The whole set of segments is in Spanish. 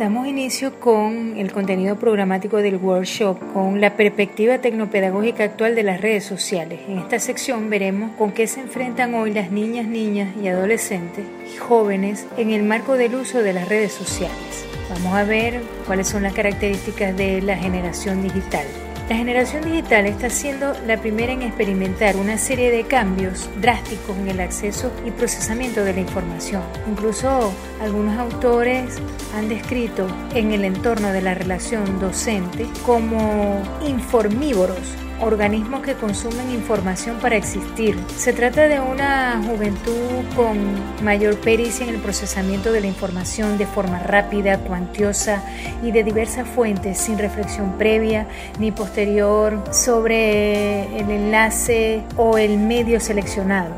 Damos inicio con el contenido programático del workshop, con la perspectiva tecnopedagógica actual de las redes sociales. En esta sección veremos con qué se enfrentan hoy las niñas, niñas y adolescentes y jóvenes en el marco del uso de las redes sociales. Vamos a ver cuáles son las características de la generación digital. La generación digital está siendo la primera en experimentar una serie de cambios drásticos en el acceso y procesamiento de la información. Incluso algunos autores han descrito en el entorno de la relación docente como informívoros organismos que consumen información para existir. Se trata de una juventud con mayor pericia en el procesamiento de la información de forma rápida, cuantiosa y de diversas fuentes, sin reflexión previa ni posterior sobre el enlace o el medio seleccionado.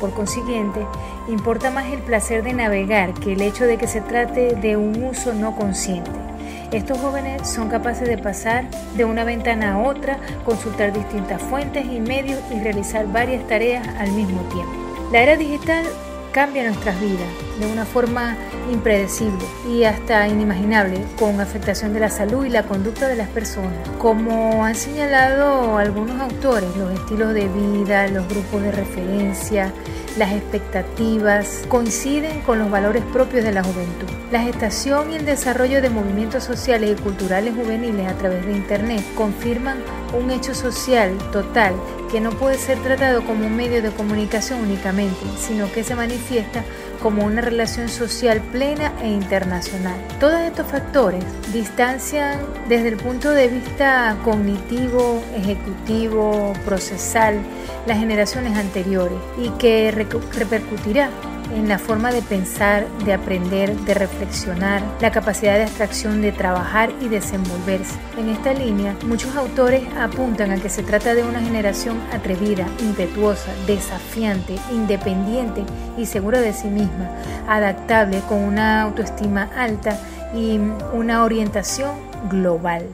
Por consiguiente, importa más el placer de navegar que el hecho de que se trate de un uso no consciente. Estos jóvenes son capaces de pasar de una ventana a otra, consultar distintas fuentes y medios y realizar varias tareas al mismo tiempo. La era digital cambia nuestras vidas de una forma impredecible y hasta inimaginable, con afectación de la salud y la conducta de las personas. Como han señalado algunos autores, los estilos de vida, los grupos de referencia, las expectativas coinciden con los valores propios de la juventud. La gestación y el desarrollo de movimientos sociales y culturales juveniles a través de Internet confirman un hecho social total que no puede ser tratado como un medio de comunicación únicamente, sino que se manifiesta como una relación social plena e internacional. Todos estos factores distancian desde el punto de vista cognitivo, ejecutivo, procesal, las generaciones anteriores y que repercutirá en la forma de pensar, de aprender, de reflexionar, la capacidad de abstracción, de trabajar y desenvolverse. En esta línea, muchos autores apuntan a que se trata de una generación atrevida, impetuosa, desafiante, independiente y segura de sí misma, adaptable, con una autoestima alta y una orientación global.